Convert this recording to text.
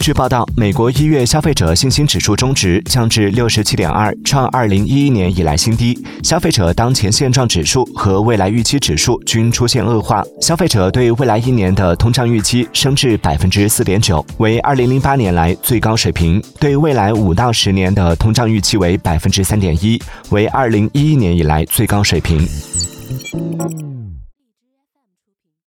据报道美国一月消费者信心指数终值降至六十七点二创二零一一年以来新低。消费者当前现状指数和未来预期指数均出现恶化。消费者对未来一年的通胀预期升至百分之四点九为二零零八年来最高水平。对未来五到十年的通胀预期为百分之三点一为二零一一年以来最高水平。